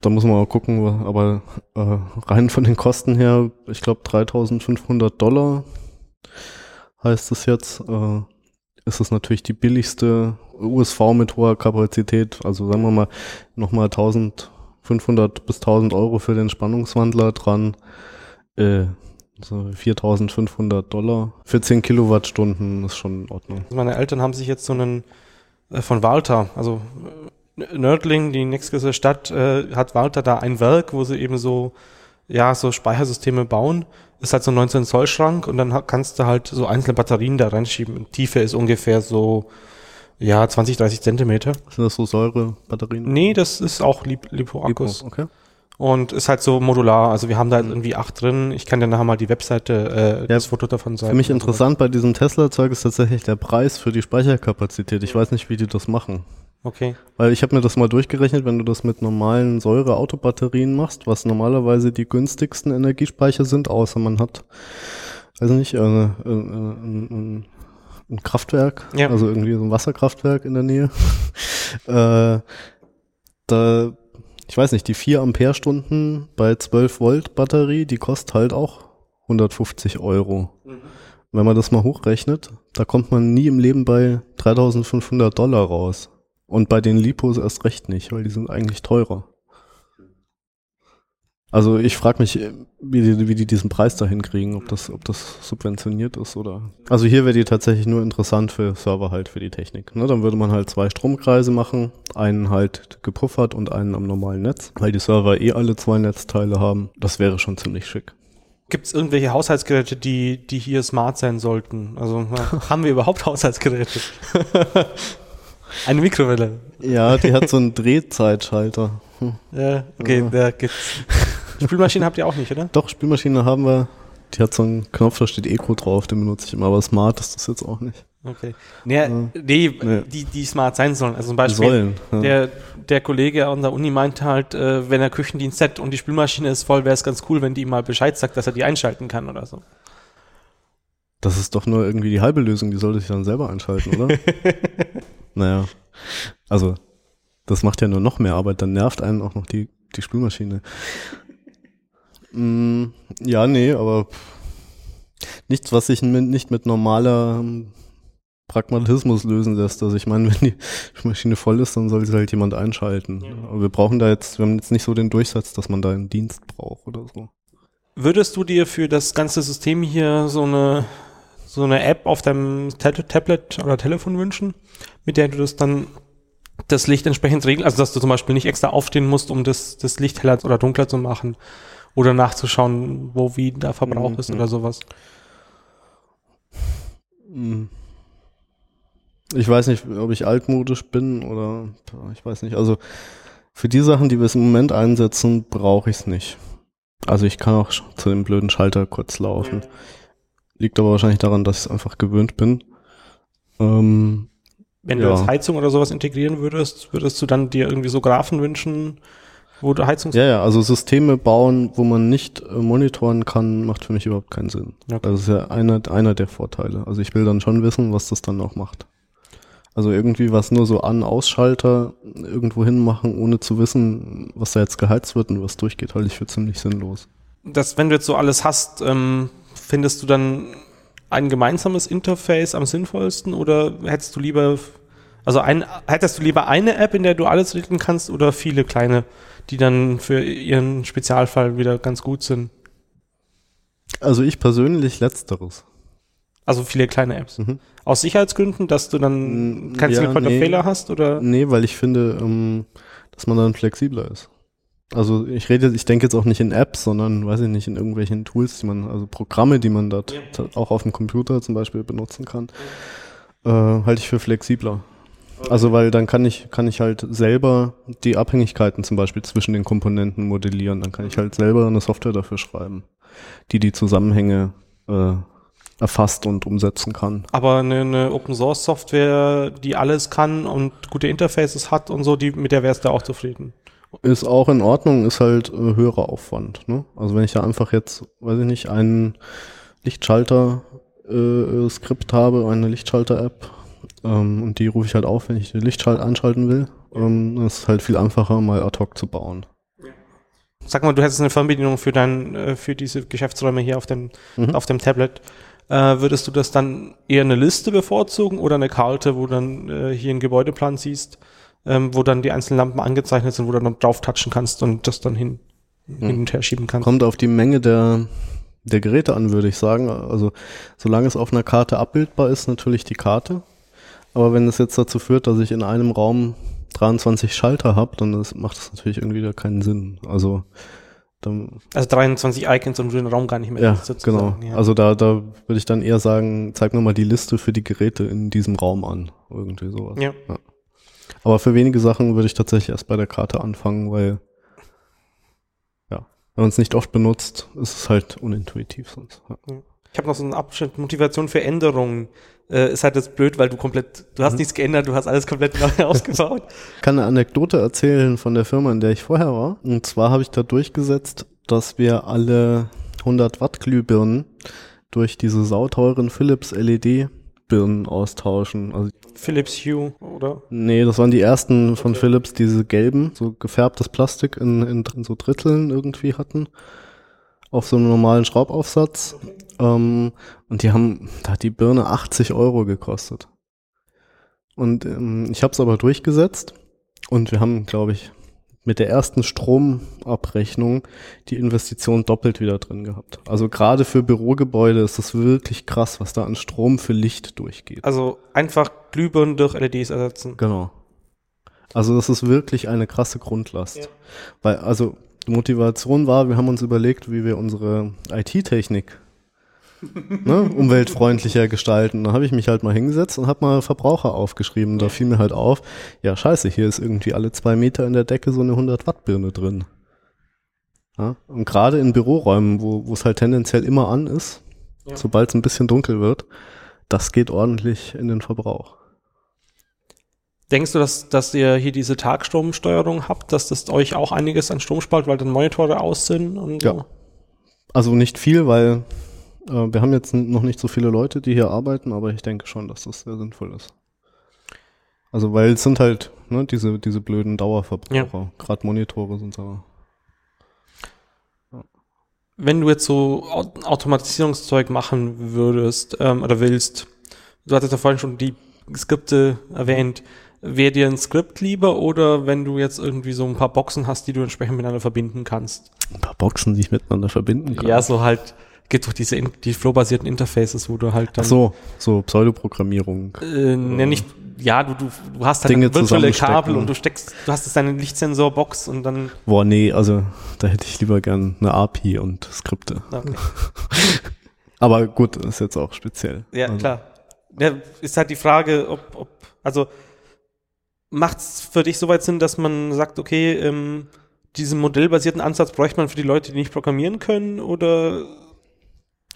da muss man mal gucken, aber äh, rein von den Kosten her, ich glaube 3500 Dollar heißt es jetzt, äh, ist es natürlich die billigste USV mit hoher Kapazität. Also sagen wir mal nochmal 1500 bis 1000 Euro für den Spannungswandler dran. Äh, so 4500 Dollar für 10 Kilowattstunden ist schon in Ordnung. Meine Eltern haben sich jetzt so einen äh, von Walter, also äh, Nördling, die nächstgrößere Stadt, äh, hat Walter da ein Werk, wo sie eben so, ja, so Speichersysteme bauen. Ist halt so ein 19 Zoll Schrank und dann kannst du halt so einzelne Batterien da reinschieben. Tiefe ist ungefähr so, ja, 20, 30 Zentimeter. Sind das so Säurebatterien? Nee, das ist auch Lip Lipo-Akkus. Lipo, Okay. Und ist halt so modular. Also wir haben da irgendwie acht drin. Ich kann dir nachher mal die Webseite, äh, das Foto davon zeigen. Für mich interessant bei diesem Tesla-Zeug ist tatsächlich der Preis für die Speicherkapazität. Ich weiß nicht, wie die das machen. Okay. Weil ich habe mir das mal durchgerechnet, wenn du das mit normalen Säure-Autobatterien machst, was normalerweise die günstigsten Energiespeicher sind, außer man hat, weiß nicht, äh, äh, äh, ein, Kraftwerk, Ja. also irgendwie so ein Wasserkraftwerk in der Nähe. (laughs) äh, da, ich weiß nicht, die 4 Ampere-Stunden bei 12 Volt Batterie, die kostet halt auch 150 Euro. Wenn man das mal hochrechnet, da kommt man nie im Leben bei 3500 Dollar raus. Und bei den Lipos erst recht nicht, weil die sind eigentlich teurer. Also ich frage mich, wie die, wie die diesen Preis dahin kriegen, ob das, ob das subventioniert ist oder. Also hier wäre die tatsächlich nur interessant für Server halt für die Technik. Ne? Dann würde man halt zwei Stromkreise machen, einen halt gepuffert und einen am normalen Netz, weil die Server eh alle zwei Netzteile haben. Das wäre schon ziemlich schick. Gibt es irgendwelche Haushaltsgeräte, die, die hier smart sein sollten? Also (laughs) haben wir überhaupt Haushaltsgeräte? (laughs) Eine Mikrowelle. Ja, die hat so einen (laughs) Drehzeitschalter. Hm. Ja, okay, ja. da gibt's. Spülmaschine habt ihr auch nicht, oder? Doch, Spülmaschine haben wir. Die hat so einen Knopf, da steht Eco drauf, den benutze ich immer, aber smart ist das jetzt auch nicht. Okay. Naja, ja. nee, nee, Die, die smart sein sollen. Also zum Beispiel, sollen, ja. der, der Kollege an der Uni meinte halt, äh, wenn er Küchendienst hat und die Spülmaschine ist voll, wäre es ganz cool, wenn die ihm mal Bescheid sagt, dass er die einschalten kann oder so. Das ist doch nur irgendwie die halbe Lösung, die sollte sich dann selber einschalten, oder? (laughs) naja. Also, das macht ja nur noch mehr Arbeit, dann nervt einen auch noch die, die Spülmaschine. Mm, ja, nee, aber nichts, was sich mit, nicht mit normaler ähm, Pragmatismus lösen lässt. Also ich meine, (laughs) wenn die Maschine voll ist, dann soll sie halt jemand einschalten. Ja. Aber wir brauchen da jetzt, wir haben jetzt nicht so den Durchsatz, dass man da einen Dienst braucht oder so. Würdest du dir für das ganze System hier so eine, so eine App auf deinem Tablet oder Telefon wünschen, mit der du das dann das Licht entsprechend regeln, also dass du zum Beispiel nicht extra aufstehen musst, um das, das Licht heller oder dunkler zu machen oder nachzuschauen, wo wie der Verbrauch mhm. ist oder sowas? Mhm. Ich weiß nicht, ob ich altmodisch bin oder ich weiß nicht. Also für die Sachen, die wir im Moment einsetzen, brauche ich es nicht. Also ich kann auch zu dem blöden Schalter kurz laufen. Liegt aber wahrscheinlich daran, dass ich es einfach gewöhnt bin. Ähm, Wenn ja. du jetzt Heizung oder sowas integrieren würdest, würdest du dann dir irgendwie so Graphen wünschen, wo du Heizungs... Ja, ja, also Systeme bauen, wo man nicht äh, monitoren kann, macht für mich überhaupt keinen Sinn. Okay. Das ist ja einer, einer der Vorteile. Also ich will dann schon wissen, was das dann auch macht. Also irgendwie was nur so an Ausschalter irgendwo hin machen, ohne zu wissen, was da jetzt geheizt wird und was durchgeht, halte ich für ziemlich sinnlos. Das, wenn du jetzt so alles hast, ähm, findest du dann ein gemeinsames Interface am sinnvollsten oder hättest du lieber, also ein, hättest du lieber eine App, in der du alles regeln kannst oder viele kleine, die dann für ihren Spezialfall wieder ganz gut sind? Also ich persönlich letzteres. Also viele kleine Apps. Mhm. Aus Sicherheitsgründen, dass du dann keinen ja, Single Point nee, of Failure hast oder? Nee, weil ich finde, ähm, dass man dann flexibler ist. Also ich rede, ich denke jetzt auch nicht in Apps, sondern weiß ich nicht, in irgendwelchen Tools, die man, also Programme, die man dort ja. auch auf dem Computer zum Beispiel benutzen kann, äh, halte ich für flexibler. Okay. Also weil dann kann ich, kann ich halt selber die Abhängigkeiten zum Beispiel zwischen den Komponenten modellieren. Dann kann ich halt selber eine Software dafür schreiben, die die Zusammenhänge äh, erfasst und umsetzen kann. Aber eine, eine Open Source Software, die alles kann und gute Interfaces hat und so, die, mit der wärst du auch zufrieden. Ist auch in Ordnung, ist halt äh, höherer Aufwand. Ne? Also wenn ich da einfach jetzt, weiß ich nicht, einen Lichtschalter-Skript äh, habe, eine Lichtschalter-App ähm, und die rufe ich halt auf, wenn ich den Lichtschalter anschalten will, ähm, dann ist halt viel einfacher, mal ad hoc zu bauen. Sag mal, du hättest eine Fernbedienung für dein, äh, für diese Geschäftsräume hier auf dem, mhm. auf dem Tablet. Äh, würdest du das dann eher eine Liste bevorzugen oder eine Karte, wo dann äh, hier einen Gebäudeplan siehst, ähm, wo dann die einzelnen Lampen angezeichnet sind, wo du dann drauf touchen kannst und das dann hin, hm. hin und her schieben kannst? Kommt auf die Menge der, der Geräte an, würde ich sagen. Also solange es auf einer Karte abbildbar ist, natürlich die Karte. Aber wenn es jetzt dazu führt, dass ich in einem Raum 23 Schalter habe, dann ist, macht das natürlich irgendwie wieder keinen Sinn. Also dann, also 23 Icons und den Raum gar nicht mehr ja, genau. Ja. Also da, da würde ich dann eher sagen, zeig mir mal die Liste für die Geräte in diesem Raum an. Irgendwie sowas. Ja. ja. Aber für wenige Sachen würde ich tatsächlich erst bei der Karte anfangen, weil ja, wenn man es nicht oft benutzt, ist es halt unintuitiv sonst. Ja. Ich habe noch so einen Abschnitt Motivation für Änderungen. Äh, ist halt jetzt blöd, weil du komplett, du hast mhm. nichts geändert, du hast alles komplett neu (laughs) ausgebaut. Ich kann eine Anekdote erzählen von der Firma, in der ich vorher war. Und zwar habe ich da durchgesetzt, dass wir alle 100 Watt Glühbirnen durch diese sauteuren Philips LED Birnen austauschen. Also Philips Hue, oder? Nee, das waren die ersten von okay. Philips, diese gelben, so gefärbtes Plastik in, in, in so Dritteln irgendwie hatten auf so einem normalen Schraubaufsatz. Ähm, und die haben, da hat die Birne 80 Euro gekostet. Und ähm, ich habe es aber durchgesetzt und wir haben, glaube ich, mit der ersten Stromabrechnung die Investition doppelt wieder drin gehabt. Also gerade für Bürogebäude ist das wirklich krass, was da an Strom für Licht durchgeht. Also einfach Glühbirnen durch LEDs ersetzen. Genau. Also das ist wirklich eine krasse Grundlast. Ja. Weil, also Die Motivation war, wir haben uns überlegt, wie wir unsere IT-Technik ne, umweltfreundlicher gestalten. Da habe ich mich halt mal hingesetzt und habe mal Verbraucher aufgeschrieben. Da fiel mir halt auf, ja scheiße, hier ist irgendwie alle zwei Meter in der Decke so eine 100 Watt Birne drin. Ja, und gerade in Büroräumen, wo es halt tendenziell immer an ist, ja. sobald es ein bisschen dunkel wird, das geht ordentlich in den Verbrauch. Denkst du, dass, dass ihr hier diese Tagstromsteuerung habt, dass das euch auch einiges an Strom spart, weil dann Monitore aus sind? Und ja. So? Also nicht viel, weil wir haben jetzt noch nicht so viele Leute, die hier arbeiten, aber ich denke schon, dass das sehr sinnvoll ist. Also weil es sind halt ne, diese, diese blöden Dauerverbraucher. Ja. Gerade Monitore sind aber. Wenn du jetzt so Automatisierungszeug machen würdest ähm, oder willst, du hattest ja vorhin schon die Skripte erwähnt, wäre dir ein Skript lieber oder wenn du jetzt irgendwie so ein paar Boxen hast, die du entsprechend miteinander verbinden kannst? Ein paar Boxen, die ich miteinander verbinden kann? Ja, so halt gibt doch diese die flow-basierten Interfaces, wo du halt dann. Ach so, so Pseudoprogrammierung. Äh, ne, nicht, ja, du, du, du hast halt Dinge virtuelle Kabel und du steckst, du hast jetzt deine Lichtsensorbox und dann. Boah, nee, also da hätte ich lieber gern eine API und Skripte. Okay. (laughs) Aber gut, ist jetzt auch speziell. Ja, also. klar. Ja, ist halt die Frage, ob, ob also macht es für dich soweit Sinn, dass man sagt, okay, ähm, diesen modellbasierten Ansatz bräuchte man für die Leute, die nicht programmieren können, oder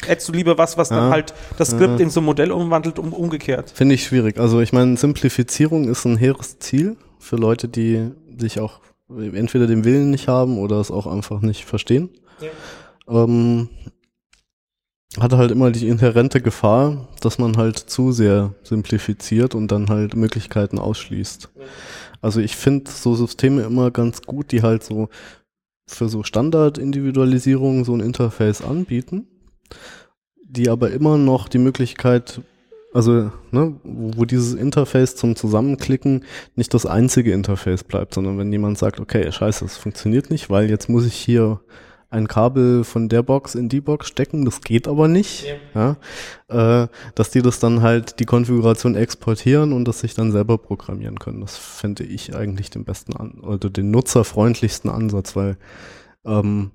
Hättest du lieber was, was dann ja, halt das Skript ja. in so ein Modell umwandelt, um umgekehrt? Finde ich schwierig. Also ich meine, Simplifizierung ist ein hehres Ziel für Leute, die sich auch entweder den Willen nicht haben oder es auch einfach nicht verstehen. Ja. Ähm, hatte halt immer die inhärente Gefahr, dass man halt zu sehr simplifiziert und dann halt Möglichkeiten ausschließt. Also ich finde so Systeme immer ganz gut, die halt so für so Standardindividualisierung so ein Interface anbieten die aber immer noch die Möglichkeit, also ne, wo, dieses Interface zum Zusammenklicken nicht das einzige Interface bleibt, sondern wenn jemand sagt, okay, scheiße, es funktioniert nicht, weil jetzt muss ich hier ein Kabel von der Box in die Box stecken, das geht aber nicht, ja. ja äh, dass die das dann halt die Konfiguration exportieren und das sich dann selber programmieren können. Das fände ich eigentlich den besten an oder den nutzerfreundlichsten Ansatz, weil ähm,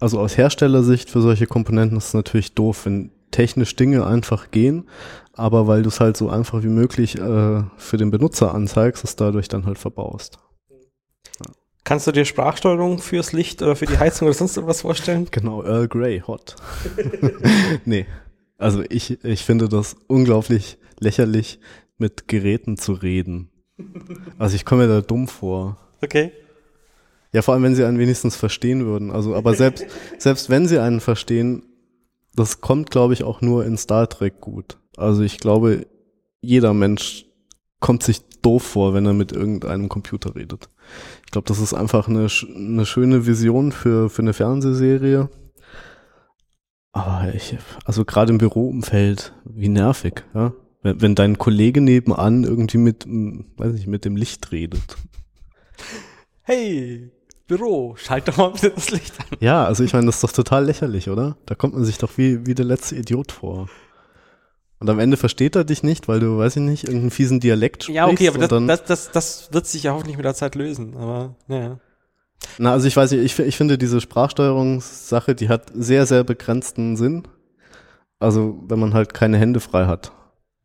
also aus Herstellersicht für solche Komponenten ist es natürlich doof, wenn technisch Dinge einfach gehen, aber weil du es halt so einfach wie möglich äh, für den Benutzer anzeigst, es dadurch dann halt verbaust. Ja. Kannst du dir Sprachsteuerung fürs Licht oder für die Heizung oder sonst irgendwas vorstellen? Genau, Earl Grey, hot. (laughs) nee, also ich, ich finde das unglaublich lächerlich, mit Geräten zu reden. Also ich komme mir da dumm vor. Okay. Ja, vor allem, wenn sie einen wenigstens verstehen würden. Also, aber selbst, (laughs) selbst wenn sie einen verstehen, das kommt, glaube ich, auch nur in Star Trek gut. Also ich glaube, jeder Mensch kommt sich doof vor, wenn er mit irgendeinem Computer redet. Ich glaube, das ist einfach eine, eine schöne Vision für, für eine Fernsehserie. Aber ich, also gerade im Büroumfeld, wie nervig, ja? Wenn, wenn dein Kollege nebenan irgendwie mit, weiß ich, mit dem Licht redet. Hey, Büro, schalt doch mal bitte das Licht an. Ja, also ich meine, das ist doch total lächerlich, oder? Da kommt man sich doch wie, wie der letzte Idiot vor. Und am Ende versteht er dich nicht, weil du, weiß ich nicht, irgendeinen fiesen Dialekt sprichst. Ja, okay, aber das, das, das, das wird sich ja hoffentlich mit der Zeit lösen, aber naja. Na, also ich weiß nicht, ich, ich finde diese Sprachsteuerungssache, die hat sehr, sehr begrenzten Sinn. Also wenn man halt keine Hände frei hat.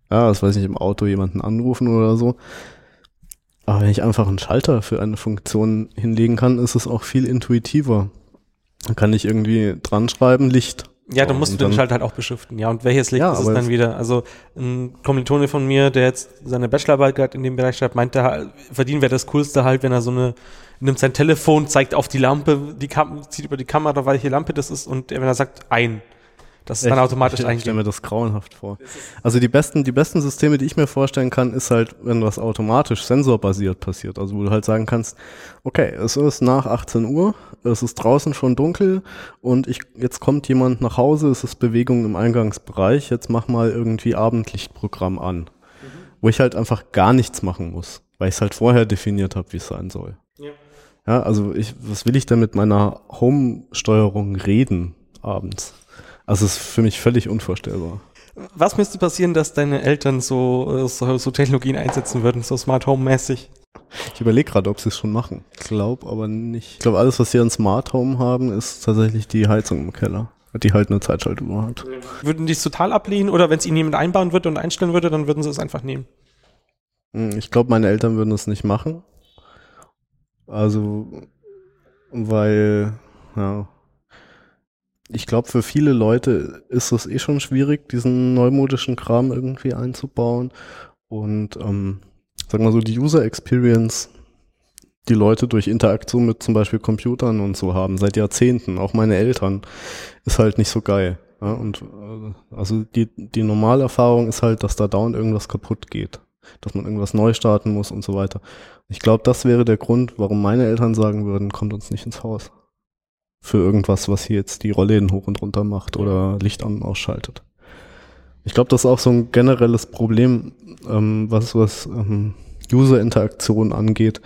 Ja, das weiß ich, im Auto jemanden anrufen oder so. Aber wenn ich einfach einen Schalter für eine Funktion hinlegen kann, ist es auch viel intuitiver. Dann kann ich irgendwie dran schreiben, Licht. Ja, du musst den Schalter halt auch beschriften. Ja, und welches Licht ja, ist es dann wieder? Also ein Kommilitone von mir, der jetzt seine Bachelorarbeit gerade in dem Bereich schreibt, meint, der verdienen wäre das Coolste halt, wenn er so eine, nimmt sein Telefon, zeigt auf die Lampe, die Kam zieht über die Kamera, welche Lampe das ist und wenn er sagt, ein, das ist dann automatisch ich, Ich stelle mir das grauenhaft vor. Also die besten, die besten Systeme, die ich mir vorstellen kann, ist halt, wenn was automatisch sensorbasiert passiert. Also wo du halt sagen kannst, okay, es ist nach 18 Uhr, es ist draußen schon dunkel und ich, jetzt kommt jemand nach Hause, es ist Bewegung im Eingangsbereich, jetzt mach mal irgendwie Abendlichtprogramm an. Mhm. Wo ich halt einfach gar nichts machen muss, weil ich es halt vorher definiert habe, wie es sein soll. Ja. ja, also ich, was will ich denn mit meiner Home-Steuerung reden abends? Also es ist für mich völlig unvorstellbar. Was müsste passieren, dass deine Eltern so, so, so Technologien einsetzen würden, so Smart Home mäßig? Ich überlege gerade, ob sie es schon machen. Ich glaube aber nicht. Ich glaube, alles, was sie an Smart Home haben, ist tatsächlich die Heizung im Keller. Die halt eine Zeitschaltuhr hat. Würden die es total ablehnen oder wenn es ihnen jemand einbauen würde und einstellen würde, dann würden sie es einfach nehmen? Hm, ich glaube, meine Eltern würden es nicht machen. Also, weil, ja, ich glaube, für viele Leute ist es eh schon schwierig, diesen neumodischen Kram irgendwie einzubauen. Und ähm, sagen wir so, die User Experience, die Leute durch Interaktion mit zum Beispiel Computern und so haben, seit Jahrzehnten, auch meine Eltern, ist halt nicht so geil. Ja, und äh, also die, die normale Erfahrung ist halt, dass da dauernd irgendwas kaputt geht, dass man irgendwas neu starten muss und so weiter. Ich glaube, das wäre der Grund, warum meine Eltern sagen würden, kommt uns nicht ins Haus. Für irgendwas, was hier jetzt die Rollläden hoch und runter macht oder Licht an und ausschaltet. Ich glaube, das ist auch so ein generelles Problem, ähm, was, was ähm, User-Interaktion angeht.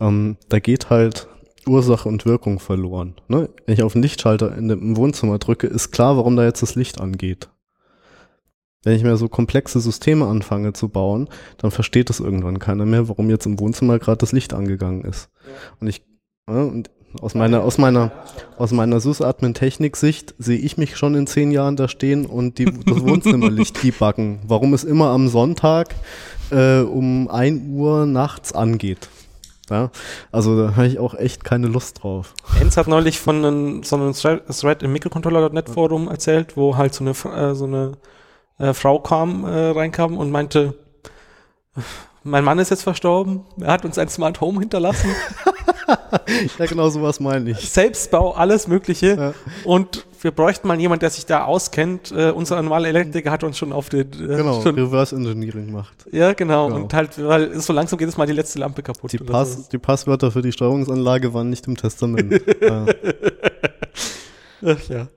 Ähm, da geht halt Ursache und Wirkung verloren. Ne? Wenn ich auf den Lichtschalter in dem, im Wohnzimmer drücke, ist klar, warum da jetzt das Licht angeht. Wenn ich mir so komplexe Systeme anfange zu bauen, dann versteht es irgendwann keiner mehr, warum jetzt im Wohnzimmer gerade das Licht angegangen ist. Ja. Und ich, ja, und aus meiner, aus meiner, aus meiner SysAdmin-Technik-Sicht sehe ich mich schon in zehn Jahren da stehen und die, das Wohnzimmerlicht debuggen. Warum es immer am Sonntag äh, um ein Uhr nachts angeht. Ja, also da habe ich auch echt keine Lust drauf. Enz hat neulich von einem, so einem Thread im Mikrocontroller.net Forum erzählt, wo halt so eine, äh, so eine äh, Frau kam, äh, reinkam und meinte, mein Mann ist jetzt verstorben, er hat uns ein Smart Home hinterlassen. (laughs) (laughs) ja, genau sowas meine ich. Selbstbau, alles Mögliche. Ja. Und wir bräuchten mal jemanden, der sich da auskennt. Äh, unser normaler Elektriker hat uns schon auf den. Äh, genau, schon, Reverse Engineering macht. Ja, genau. genau. Und halt, weil so langsam geht es mal die letzte Lampe kaputt. Die, Pass, so. die Passwörter für die Steuerungsanlage waren nicht im Testament. (laughs) ja. Ach ja.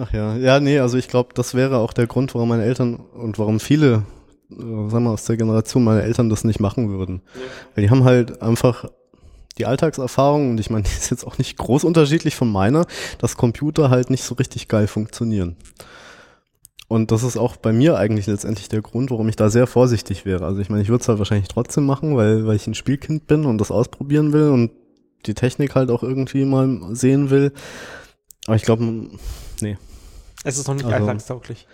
Ach ja. Ja, nee, also ich glaube, das wäre auch der Grund, warum meine Eltern und warum viele äh, sagen wir aus der Generation meiner Eltern das nicht machen würden. Ja. Weil die haben halt einfach die Alltagserfahrung, und ich meine, (laughs) die ist jetzt auch nicht groß unterschiedlich von meiner, dass Computer halt nicht so richtig geil funktionieren. Und das ist auch bei mir eigentlich letztendlich der Grund, warum ich da sehr vorsichtig wäre. Also ich meine, ich würde es halt wahrscheinlich trotzdem machen, weil, weil ich ein Spielkind bin und das ausprobieren will und die Technik halt auch irgendwie mal sehen will. Aber ich glaube, nee. Es ist noch nicht also, alltagstauglich.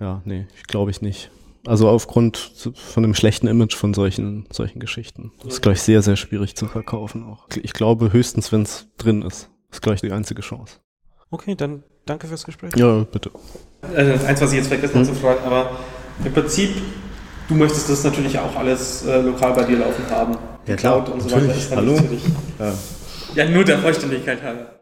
Ja, nee, glaube ich nicht. Also aufgrund von dem schlechten Image von solchen, solchen Geschichten. Das ist, glaube ich, sehr, sehr schwierig zu verkaufen auch. Ich glaube höchstens, wenn es drin ist. Das ist, glaube ich, die einzige Chance. Okay, dann danke fürs Gespräch. Ja, bitte. Also eins, was ich jetzt vergessen habe hm? zu fragen, aber im Prinzip, du möchtest das natürlich auch alles äh, lokal bei dir laufen haben. Ja, klar. Cloud und so weiter ist Hallo? Ja. ja, nur der Vollständigkeit halber.